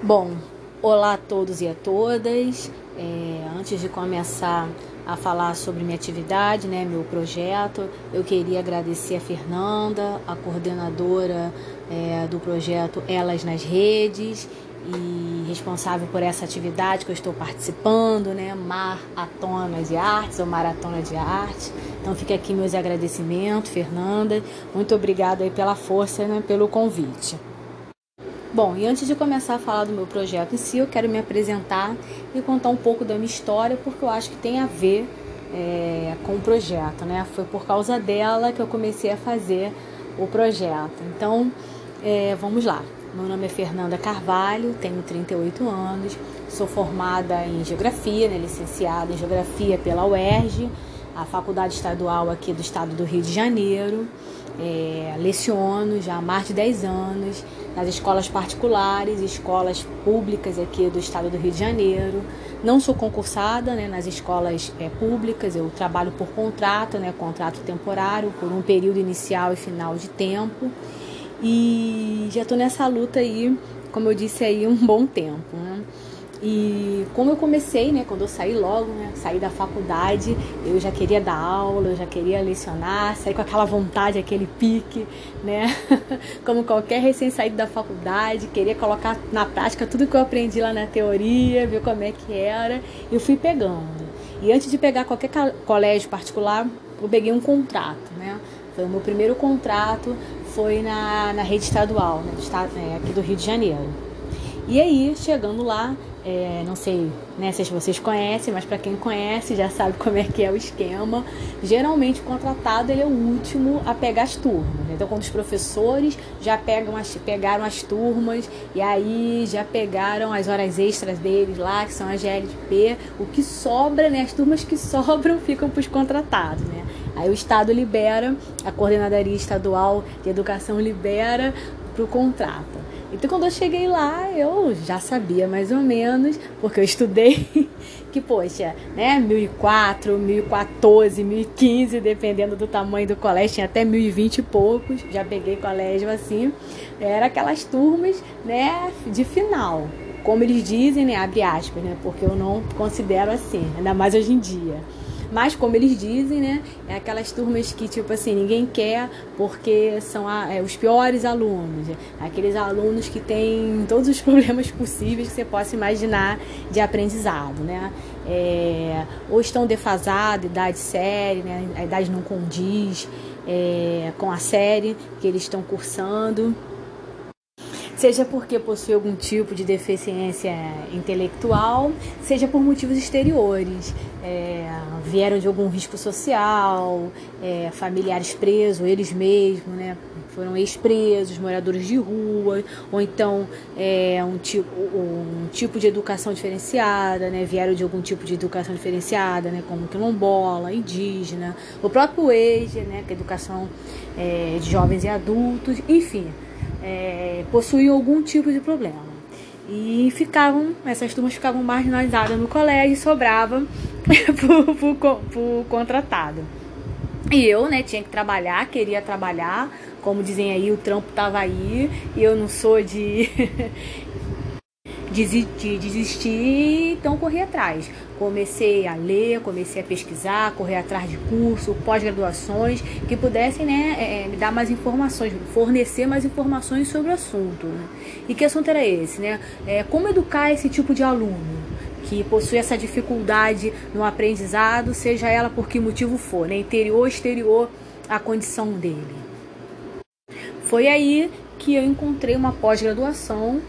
Bom, olá a todos e a todas. É, antes de começar a falar sobre minha atividade, né, meu projeto, eu queria agradecer a Fernanda, a coordenadora é, do projeto Elas nas Redes e responsável por essa atividade que eu estou participando, né, Maratonas de Artes ou Maratona de Arte. Então fica aqui meus agradecimentos, Fernanda. Muito obrigada aí pela força, né, pelo convite. Bom, e antes de começar a falar do meu projeto em si, eu quero me apresentar e contar um pouco da minha história, porque eu acho que tem a ver é, com o projeto, né? Foi por causa dela que eu comecei a fazer o projeto. Então, é, vamos lá. Meu nome é Fernanda Carvalho, tenho 38 anos, sou formada em Geografia, né, licenciada em Geografia pela UERJ, a Faculdade Estadual aqui do Estado do Rio de Janeiro. É, leciono já há mais de 10 anos nas escolas particulares, escolas públicas aqui do estado do Rio de Janeiro. Não sou concursada né, nas escolas é, públicas, eu trabalho por contrato, né, contrato temporário, por um período inicial e final de tempo. E já estou nessa luta aí, como eu disse aí, um bom tempo. Né? E como eu comecei, né, quando eu saí logo, né, saí da faculdade, eu já queria dar aula, eu já queria lecionar, saí com aquela vontade, aquele pique, né, como qualquer recém-saído da faculdade, queria colocar na prática tudo que eu aprendi lá na teoria, ver como é que era, e eu fui pegando. E antes de pegar qualquer colégio particular, eu peguei um contrato, né, foi o meu primeiro contrato, foi na, na rede estadual, né, é, aqui do Rio de Janeiro. E aí, chegando lá, é, não sei né, se vocês conhecem, mas para quem conhece já sabe como é que é o esquema. Geralmente o contratado ele é o último a pegar as turmas. Né? Então quando os professores já pegam as, pegaram as turmas e aí já pegaram as horas extras deles lá, que são as GLP, o que sobra, né, as turmas que sobram ficam para os contratados. Né? Aí o Estado libera, a Coordenadoria Estadual de Educação libera para o contrato. Então, quando eu cheguei lá, eu já sabia mais ou menos, porque eu estudei, que, poxa, né, 1004, 1014, 1015, dependendo do tamanho do colégio, tinha até 1020 e poucos, já peguei colégio assim, era aquelas turmas, né, de final. Como eles dizem, né, abre aspas, né, porque eu não considero assim, ainda mais hoje em dia. Mas, como eles dizem, né? É aquelas turmas que, tipo assim, ninguém quer porque são a, é, os piores alunos. Aqueles alunos que têm todos os problemas possíveis que você possa imaginar de aprendizado, né? É, ou estão defasados, idade série, né? A idade não condiz é, com a série que eles estão cursando seja porque possui algum tipo de deficiência intelectual, seja por motivos exteriores, é, vieram de algum risco social, é, familiares presos, eles mesmos, né? Foram ex-presos, moradores de rua, ou então é, um, tipo, um tipo de educação diferenciada, né? Vieram de algum tipo de educação diferenciada, né? Como quilombola, indígena, o próprio EJA, né? Que é educação é, de jovens e adultos, enfim é, possuíam algum tipo de problema. E ficavam, essas turmas ficavam marginalizadas no colégio e sobrava pro contratado. E eu, né, tinha que trabalhar, queria trabalhar, como dizem aí, o trampo tava aí, e eu não sou de de desistir, então corri atrás. Comecei a ler, comecei a pesquisar, correr atrás de curso, pós-graduações que pudessem né, é, é, me dar mais informações, fornecer mais informações sobre o assunto. Né? E que assunto era esse? Né? É, como educar esse tipo de aluno? que possui essa dificuldade no aprendizado, seja ela por que motivo for, né? interior exterior, a condição dele. Foi aí que eu encontrei uma pós-graduação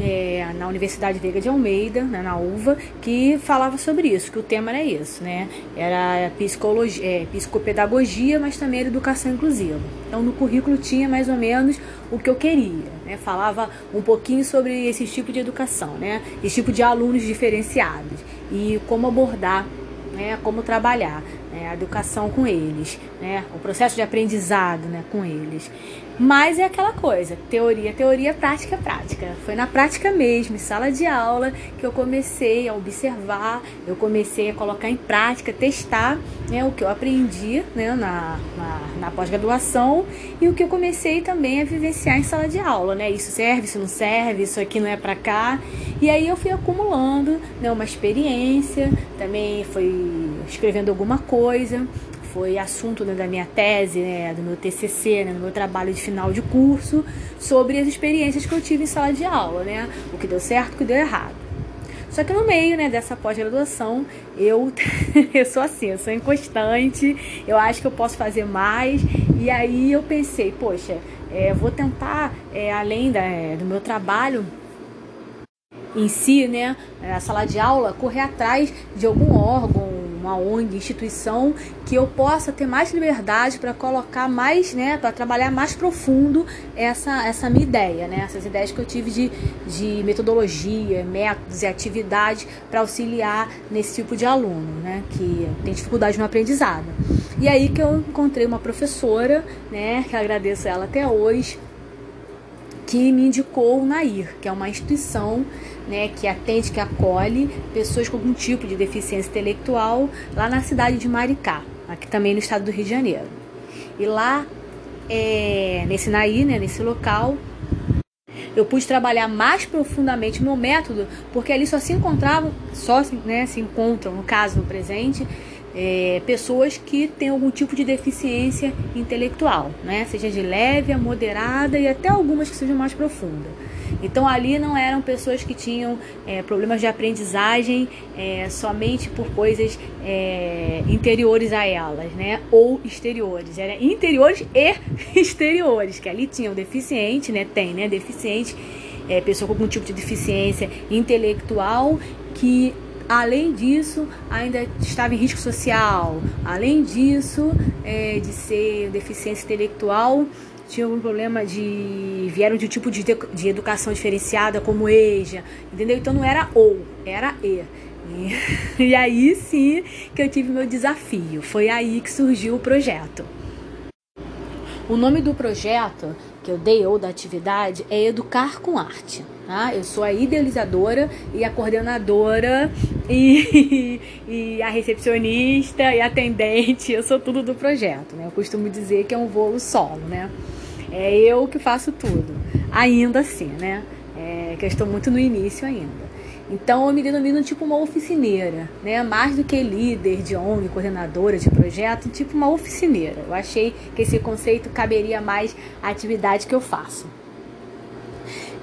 é, na Universidade Veiga de Almeida, né, na UVA, que falava sobre isso, que o tema era isso, né? Era psicologia, é, psicopedagogia, mas também era educação inclusiva. Então no currículo tinha mais ou menos o que eu queria, né? Falava um pouquinho sobre esse tipo de educação, né? Esse tipo de alunos diferenciados e como abordar, né? Como trabalhar né, a educação com eles, né, o processo de aprendizado né, com eles. Mas é aquela coisa, teoria, teoria, prática, prática. Foi na prática mesmo, em sala de aula, que eu comecei a observar, eu comecei a colocar em prática, testar né, o que eu aprendi né, na, na, na pós-graduação e o que eu comecei também a vivenciar em sala de aula. Né? Isso serve, isso não serve, isso aqui não é para cá. E aí eu fui acumulando né, uma experiência, também fui escrevendo alguma coisa foi assunto né, da minha tese, né, do meu TCC, né, do meu trabalho de final de curso, sobre as experiências que eu tive em sala de aula, né, o que deu certo, o que deu errado. Só que no meio né, dessa pós-graduação, eu, eu sou assim, eu sou inconstante, eu acho que eu posso fazer mais, e aí eu pensei, poxa, é, vou tentar, é, além da, é, do meu trabalho, em si, né, a sala de aula, correr atrás de algum órgão, uma ONG, instituição, que eu possa ter mais liberdade para colocar mais, né, para trabalhar mais profundo essa, essa minha ideia, né, essas ideias que eu tive de, de metodologia, métodos e atividades para auxiliar nesse tipo de aluno, né, que tem dificuldade no aprendizado. E aí que eu encontrei uma professora, né, que agradeço ela até hoje, que me indicou o NAIR, que é uma instituição né, que atende, que acolhe pessoas com algum tipo de deficiência intelectual lá na cidade de Maricá, aqui também no estado do Rio de Janeiro. E lá, é, nesse NAIR, né, nesse local, eu pude trabalhar mais profundamente meu método, porque ali só se encontravam, só né, se encontram, no caso, no presente, é, pessoas que têm algum tipo de deficiência intelectual, né? seja de leve a moderada e até algumas que sejam mais profundas. Então ali não eram pessoas que tinham é, problemas de aprendizagem é, somente por coisas é, interiores a elas, né? Ou exteriores. Era interiores e exteriores, que ali tinham deficiente, né? Tem, né? Deficiente, é, pessoa com algum tipo de deficiência intelectual que Além disso, ainda estava em risco social. Além disso, é, de ser deficiência intelectual, tinha algum problema de. vieram de um tipo de, de educação diferenciada, como EJA, entendeu? Então não era ou, era E. E, e aí sim que eu tive meu desafio. Foi aí que surgiu o projeto. O nome do projeto que eu dei ou da atividade é Educar com Arte. Tá? Eu sou a idealizadora e a coordenadora e, e a recepcionista e atendente. Eu sou tudo do projeto. Né? Eu costumo dizer que é um voo solo, né? É eu que faço tudo. Ainda assim, né? É, que eu estou muito no início ainda. Então eu me denomino tipo uma oficineira, né? Mais do que líder de ONG, coordenadora de projeto, tipo uma oficineira. Eu achei que esse conceito caberia mais à atividade que eu faço.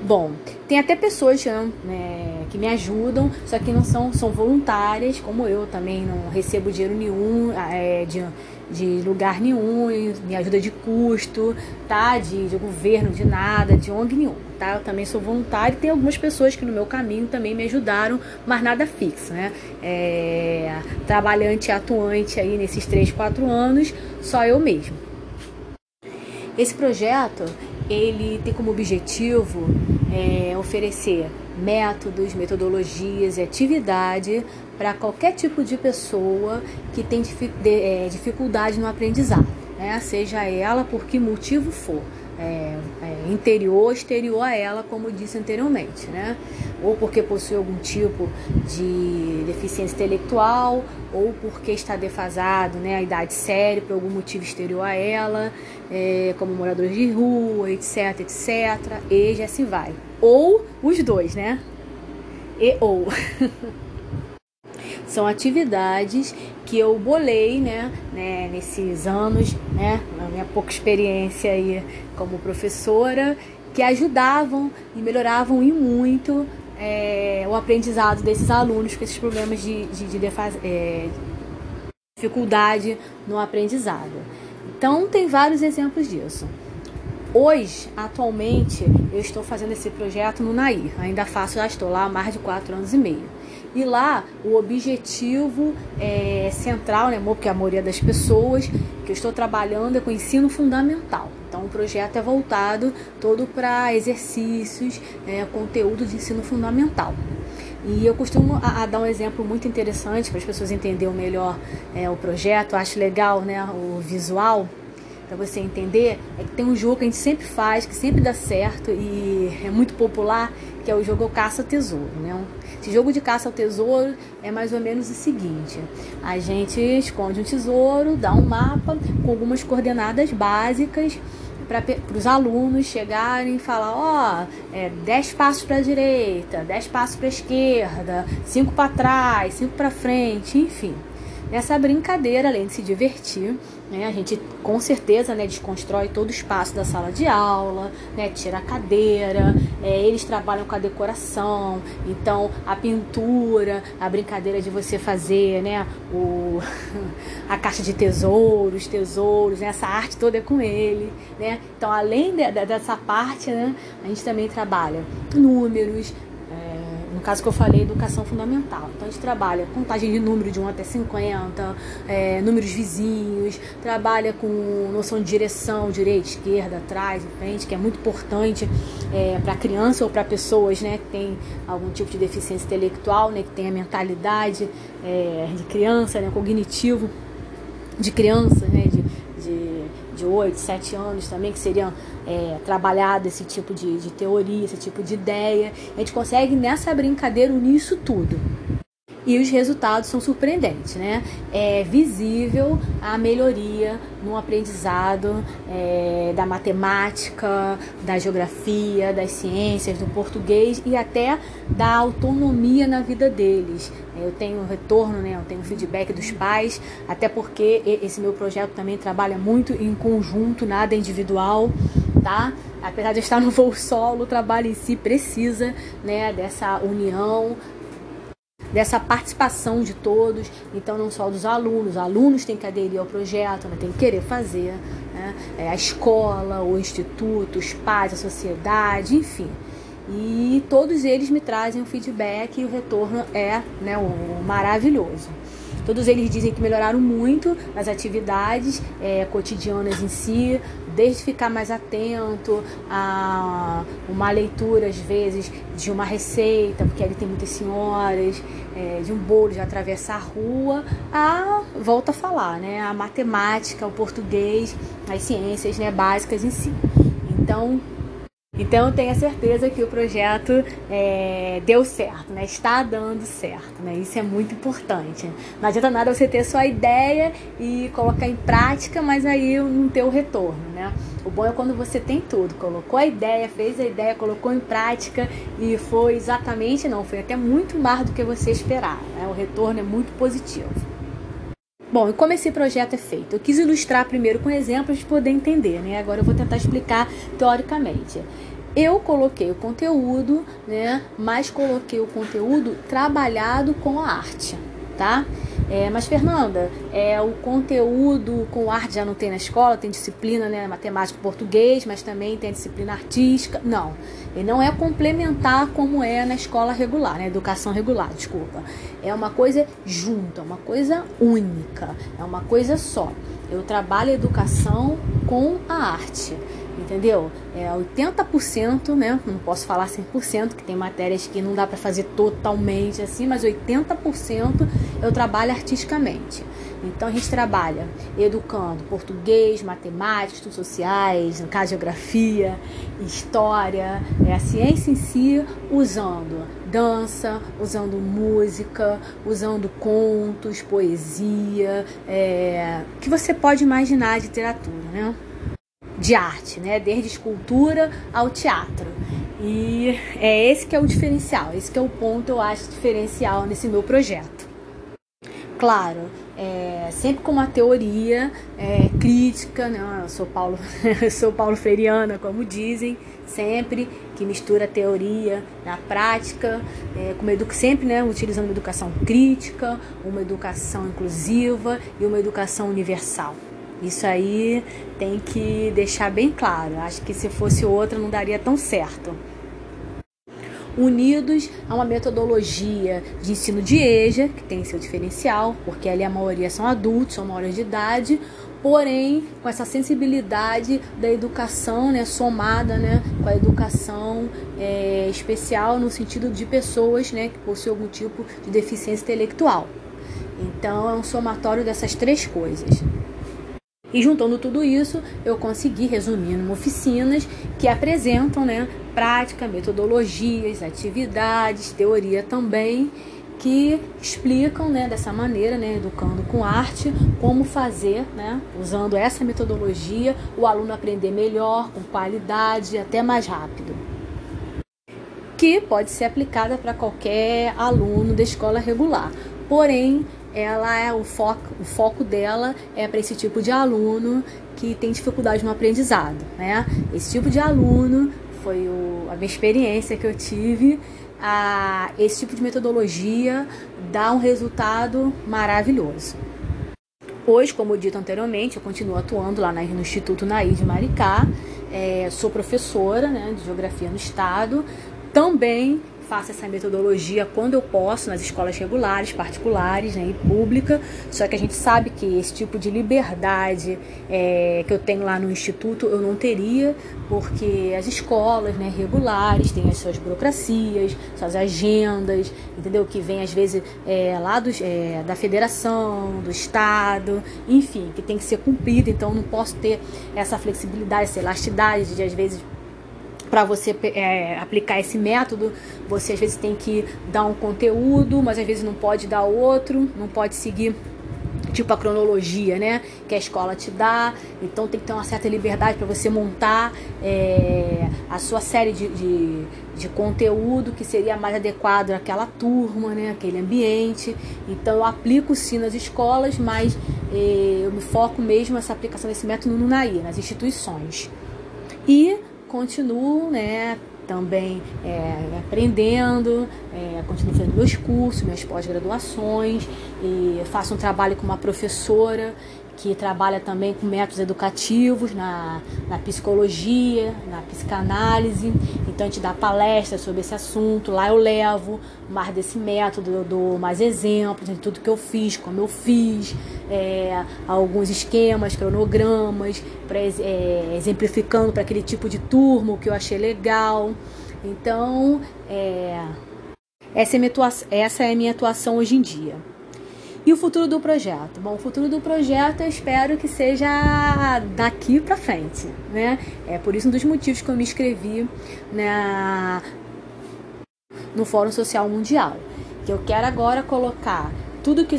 Bom, tem até pessoas né, que me ajudam, só que não são, são voluntárias, como eu também não recebo dinheiro nenhum é, de, de lugar nenhum, me ajuda de custo, tá? De, de governo, de nada, de ONG nenhum, tá? Eu também sou voluntária e tem algumas pessoas que no meu caminho também me ajudaram, mas nada fixo, né? É, trabalhante atuante aí nesses 3, 4 anos, só eu mesmo. Esse projeto, ele tem como objetivo é, oferecer métodos, metodologias e atividade para qualquer tipo de pessoa que tem é, dificuldade no aprendizado, né? seja ela por que motivo for é, é, interior, exterior a ela, como disse anteriormente, né? Ou porque possui algum tipo de deficiência intelectual, ou porque está defasado, né? A idade séria por algum motivo exterior a ela, é, como moradores de rua, etc, etc. E já assim vai. Ou os dois, né? E ou. São atividades que eu bolei, né, né, nesses anos, né, na minha pouca experiência aí como professora, que ajudavam e melhoravam e muito é, o aprendizado desses alunos com esses problemas de, de, de defaz, é, dificuldade no aprendizado. Então, tem vários exemplos disso. Hoje, atualmente, eu estou fazendo esse projeto no Nair. Ainda faço, já estou lá há mais de quatro anos e meio. E lá o objetivo é, central, né, porque a maioria das pessoas que eu estou trabalhando é com ensino fundamental. Então o projeto é voltado todo para exercícios, é, conteúdo de ensino fundamental. E eu costumo a, a dar um exemplo muito interessante para as pessoas entenderem melhor é, o projeto. Acho legal né, o visual para você entender, é que tem um jogo que a gente sempre faz, que sempre dá certo e é muito popular, que é o jogo Caça-Tesouro. Né? Esse jogo de caça ao tesouro é mais ou menos o seguinte: a gente esconde um tesouro, dá um mapa com algumas coordenadas básicas para os alunos chegarem e falar, ó, oh, é 10 passos para a direita, 10 passos para a esquerda, 5 para trás, 5 para frente, enfim. Nessa brincadeira, além de se divertir, né, a gente com certeza né, desconstrói todo o espaço da sala de aula, né, tira a cadeira, é, eles trabalham com a decoração, então a pintura, a brincadeira de você fazer né, o, a caixa de tesouros, tesouros, né, essa arte toda é com ele. Né? Então, além de, de, dessa parte, né, a gente também trabalha números, caso que eu falei, educação fundamental. Então a gente trabalha contagem de número de 1 até 50, é, números vizinhos, trabalha com noção de direção, direita, esquerda, atrás, frente, que é muito importante é, para criança ou para pessoas né, que têm algum tipo de deficiência intelectual, né, que tem a mentalidade é, de criança, né, cognitivo de criança, né, de, de, de 8, 7 anos também, que seriam é, trabalhado esse tipo de, de teoria, esse tipo de ideia. A gente consegue nessa brincadeira unir isso tudo e os resultados são surpreendentes, né? É visível a melhoria no aprendizado é, da matemática, da geografia, das ciências, do português e até da autonomia na vida deles. Eu tenho retorno, né? Eu tenho feedback dos pais, até porque esse meu projeto também trabalha muito em conjunto, nada individual, tá? Apesar de estar no voo solo, o trabalho em si precisa, né, dessa união, dessa participação de todos, então não só dos alunos, os alunos têm que aderir ao projeto, né, têm que querer fazer, né, é, a escola, o instituto, os pais, a sociedade, enfim. E todos eles me trazem um feedback e o retorno é né, o maravilhoso. Todos eles dizem que melhoraram muito nas atividades é, cotidianas em si, desde ficar mais atento a uma leitura, às vezes, de uma receita, porque ali tem muitas senhoras, é, de um bolo, de atravessar a rua, a, volta a falar, né, a matemática, o português, as ciências né, básicas em si. Então, então tenha certeza que o projeto é, deu certo, né? Está dando certo, né? Isso é muito importante. Não adianta nada você ter só a ideia e colocar em prática, mas aí não ter o retorno, né? O bom é quando você tem tudo, colocou a ideia, fez a ideia, colocou em prática e foi exatamente, não, foi até muito mais do que você esperava. Né? O retorno é muito positivo. Bom, e como esse projeto é feito? Eu quis ilustrar primeiro com exemplos para poder entender, né? Agora eu vou tentar explicar teoricamente. Eu coloquei o conteúdo, né? Mas coloquei o conteúdo trabalhado com a arte, tá? É, mas, Fernanda, é, o conteúdo com arte já não tem na escola, tem disciplina, né? Matemática e português, mas também tem disciplina artística. Não, ele não é complementar como é na escola regular, na educação regular, desculpa. É uma coisa junta, uma coisa única, é uma coisa só. Eu trabalho a educação com a arte entendeu? É 80%, né? Não posso falar 100%, que tem matérias que não dá para fazer totalmente assim, mas 80% eu trabalho artisticamente. Então a gente trabalha educando português, matemática, estudos sociais, caso geografia, história, é a ciência em si, usando dança, usando música, usando contos, poesia, é, que você pode imaginar de literatura, né? de arte, né? Desde escultura ao teatro. E é esse que é o diferencial, esse que é o ponto, eu acho, diferencial nesse meu projeto. Claro, é, sempre com uma teoria é, crítica, né? eu sou Paulo, eu sou Paulo Freiriana, como dizem, sempre que mistura teoria na prática, é, com uma sempre né, utilizando uma educação crítica, uma educação inclusiva e uma educação universal. Isso aí tem que deixar bem claro. Acho que se fosse outra não daria tão certo. Unidos a uma metodologia de ensino de EJA, que tem seu diferencial, porque ali a maioria são adultos, são maiores de idade, porém com essa sensibilidade da educação, né, somada, né, com a educação é, especial no sentido de pessoas, né, que possuem algum tipo de deficiência intelectual. Então é um somatório dessas três coisas. E juntando tudo isso, eu consegui resumir em oficinas que apresentam né, prática, metodologias, atividades, teoria também, que explicam né, dessa maneira, né, educando com arte, como fazer, né, usando essa metodologia, o aluno aprender melhor, com qualidade, até mais rápido. Que pode ser aplicada para qualquer aluno da escola regular. Porém, ela é o foco, o foco dela é para esse tipo de aluno que tem dificuldade no aprendizado, né? Esse tipo de aluno foi o, a minha experiência que eu tive. A, esse tipo de metodologia dá um resultado maravilhoso. Hoje, como dito anteriormente, eu continuo atuando lá no Instituto Naí de Maricá, é, sou professora né, de Geografia no Estado, também faço essa metodologia quando eu posso nas escolas regulares, particulares né, e pública. Só que a gente sabe que esse tipo de liberdade é, que eu tenho lá no instituto eu não teria, porque as escolas né, regulares têm as suas burocracias, suas agendas, entendeu? Que vem às vezes é, lá dos, é, da federação, do estado, enfim, que tem que ser cumprido. Então não posso ter essa flexibilidade, essa elasticidade de às vezes para você é, aplicar esse método, você às vezes tem que dar um conteúdo, mas às vezes não pode dar outro, não pode seguir tipo a cronologia, né, que a escola te dá. Então tem que ter uma certa liberdade para você montar é, a sua série de, de, de, conteúdo que seria mais adequado àquela turma, né, aquele ambiente. Então eu aplico sim nas escolas, mas é, eu me foco mesmo nessa aplicação desse método no NAI, nas instituições. E continuo, né, também é, aprendendo, é, continuo fazendo meus cursos, minhas pós-graduações e faço um trabalho com uma professora que trabalha também com métodos educativos na, na psicologia, na psicanálise. Então a gente dá palestras sobre esse assunto. Lá eu levo mais desse método, eu dou mais exemplos de tudo que eu fiz, como eu fiz, é, alguns esquemas, cronogramas, pra, é, exemplificando para aquele tipo de turma que eu achei legal. Então, é, essa, é minha atuação, essa é a minha atuação hoje em dia. E o futuro do projeto? Bom, o futuro do projeto eu espero que seja daqui para frente, né? É por isso um dos motivos que eu me inscrevi né, no Fórum Social Mundial, que eu quero agora colocar tudo que,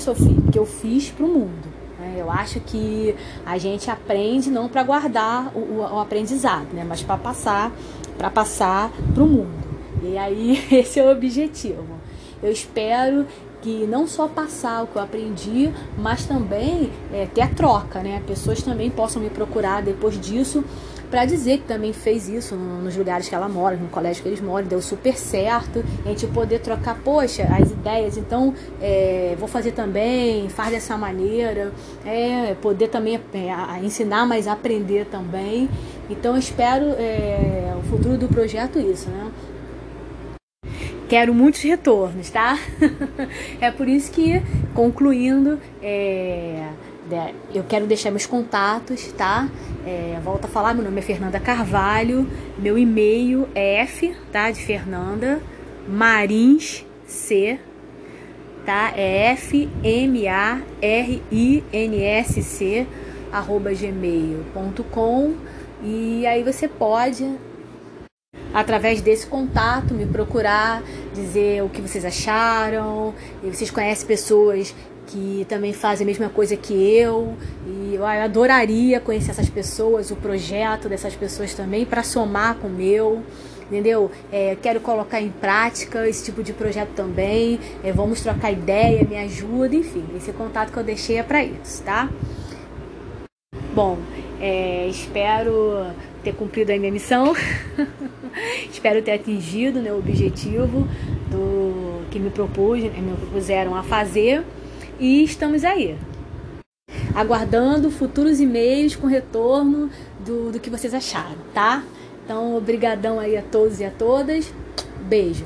que eu fiz para o mundo. Né? Eu acho que a gente aprende não para guardar o, o, aprendizado, né? Mas para passar, para passar o mundo. E aí esse é o objetivo. Eu espero que não só passar o que eu aprendi, mas também é, ter a troca, né? Pessoas também possam me procurar depois disso para dizer que também fez isso nos lugares que ela mora, no colégio que eles moram, deu super certo, a gente poder trocar, poxa, as ideias, então é, vou fazer também, faz dessa maneira, é, poder também é, ensinar, mas aprender também. Então espero é, o futuro do projeto isso, né? Quero muitos retornos, tá? é por isso que, concluindo, é, eu quero deixar meus contatos, tá? É, volto a falar, meu nome é Fernanda Carvalho, meu e-mail é F, tá? De Fernanda, Marins C, tá? É F M A R I N S C arroba gmail.com e aí você pode através desse contato, me procurar, dizer o que vocês acharam. E vocês conhecem pessoas que também fazem a mesma coisa que eu. E eu adoraria conhecer essas pessoas, o projeto dessas pessoas também, para somar com o meu. Entendeu? É, quero colocar em prática esse tipo de projeto também. É, vamos trocar ideia, me ajuda, enfim. Esse contato que eu deixei é para isso, tá? Bom, é, espero ter cumprido a minha missão. Espero ter atingido né, o objetivo do que me, propus, né, me propuseram a fazer. E estamos aí. Aguardando futuros e-mails com retorno do, do que vocês acharam, tá? Então, obrigadão aí a todos e a todas. Beijo.